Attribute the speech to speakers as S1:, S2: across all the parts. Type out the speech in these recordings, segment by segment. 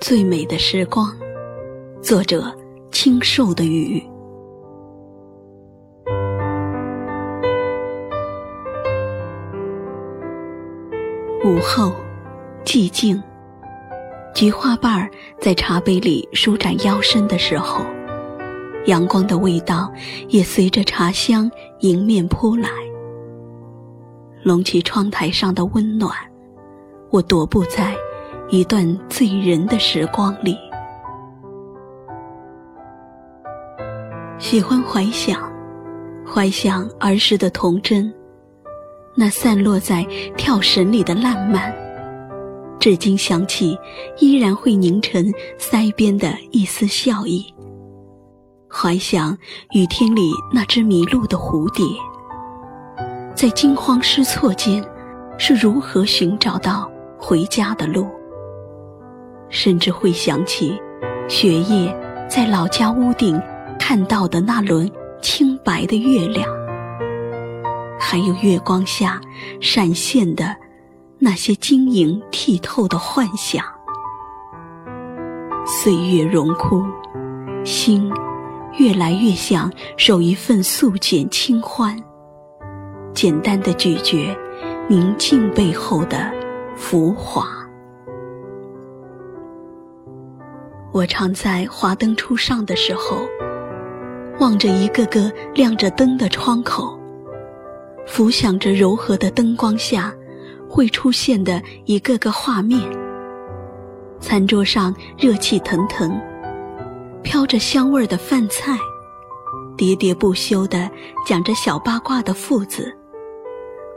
S1: 最美的时光，作者：清瘦的雨。午后，寂静，菊花瓣儿在茶杯里舒展腰身的时候，阳光的味道也随着茶香迎面扑来，隆起窗台上的温暖。我踱步在一段醉人的时光里，喜欢怀想，怀想儿时的童真，那散落在跳绳里的烂漫，至今想起依然会凝成腮边的一丝笑意。怀想雨天里那只迷路的蝴蝶，在惊慌失措间是如何寻找到。回家的路，甚至会想起雪夜在老家屋顶看到的那轮清白的月亮，还有月光下闪现的那些晶莹剔透的幻想。岁月荣枯，心越来越想守一份素简清欢，简单的咀嚼宁静背后的。浮华。我常在华灯初上的时候，望着一个个亮着灯的窗口，浮想着柔和的灯光下会出现的一个个画面。餐桌上热气腾腾，飘着香味的饭菜，喋喋不休地讲着小八卦的父子，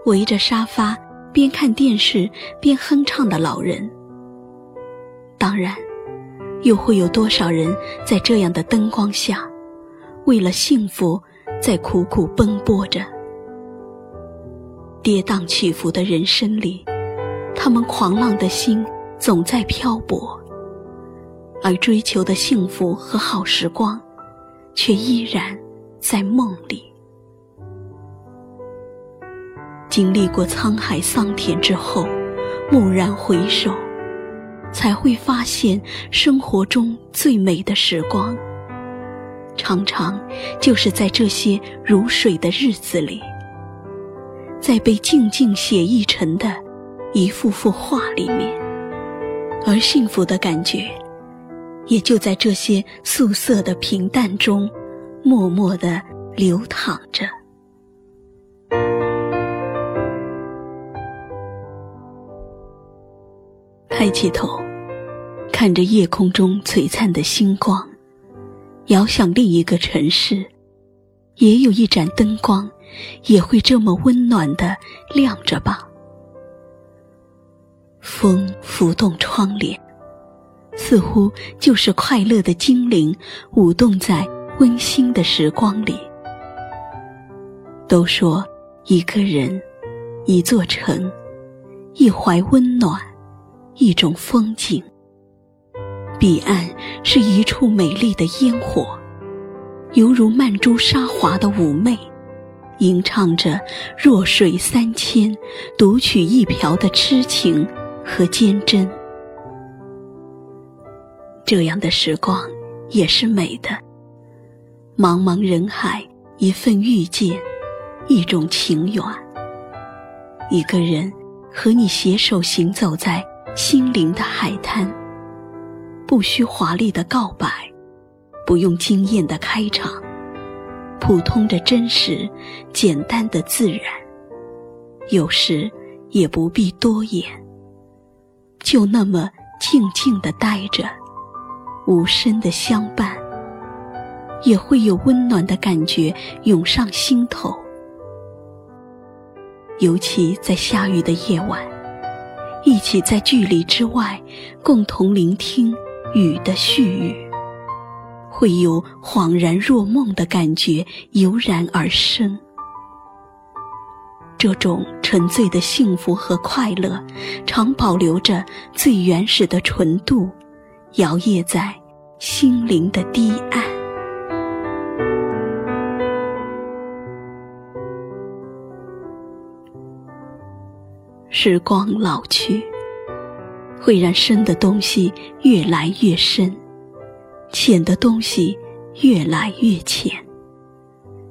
S1: 围着沙发。边看电视边哼唱的老人，当然，又会有多少人在这样的灯光下，为了幸福在苦苦奔波着？跌宕起伏的人生里，他们狂浪的心总在漂泊，而追求的幸福和好时光，却依然在梦里。经历过沧海桑田之后，蓦然回首，才会发现生活中最美的时光，常常就是在这些如水的日子里，在被静静写意成的一幅幅画里面，而幸福的感觉，也就在这些素色的平淡中，默默地流淌着。抬起头，看着夜空中璀璨的星光，遥想另一个城市，也有一盏灯光，也会这么温暖的亮着吧。风拂动窗帘，似乎就是快乐的精灵舞动在温馨的时光里。都说一个人，一座城，一怀温暖。一种风景，彼岸是一处美丽的烟火，犹如曼珠沙华的妩媚，吟唱着弱水三千，独取一瓢的痴情和坚贞。这样的时光也是美的。茫茫人海，一份遇见，一种情缘。一个人和你携手行走在。心灵的海滩，不需华丽的告白，不用惊艳的开场，普通的真实，简单的自然，有时也不必多言，就那么静静的待着，无声的相伴，也会有温暖的感觉涌上心头，尤其在下雨的夜晚。一起在距离之外，共同聆听雨的絮语，会有恍然若梦的感觉油然而生。这种沉醉的幸福和快乐，常保留着最原始的纯度，摇曳在心灵的堤岸。时光老去，会让深的东西越来越深，浅的东西越来越浅。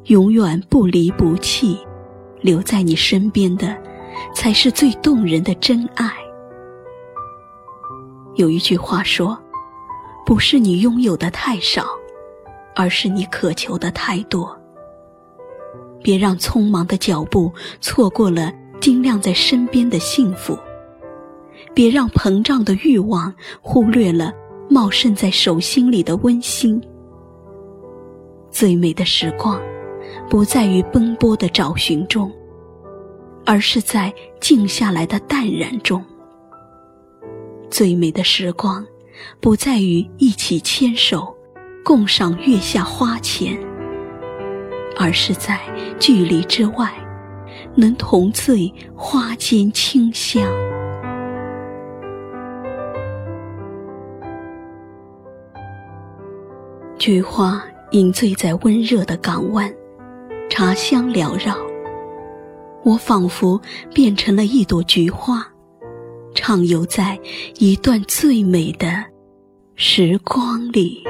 S1: 永远不离不弃，留在你身边的，才是最动人的真爱。有一句话说：“不是你拥有的太少，而是你渴求的太多。”别让匆忙的脚步错过了尽量在身边的幸福，别让膨胀的欲望忽略了茂盛在手心里的温馨。最美的时光。不在于奔波的找寻中，而是在静下来的淡然中。最美的时光，不在于一起牵手，共赏月下花前，而是在距离之外，能同醉花间清香。菊花饮醉在温热的港湾。茶香缭绕，我仿佛变成了一朵菊花，畅游在一段最美的时光里。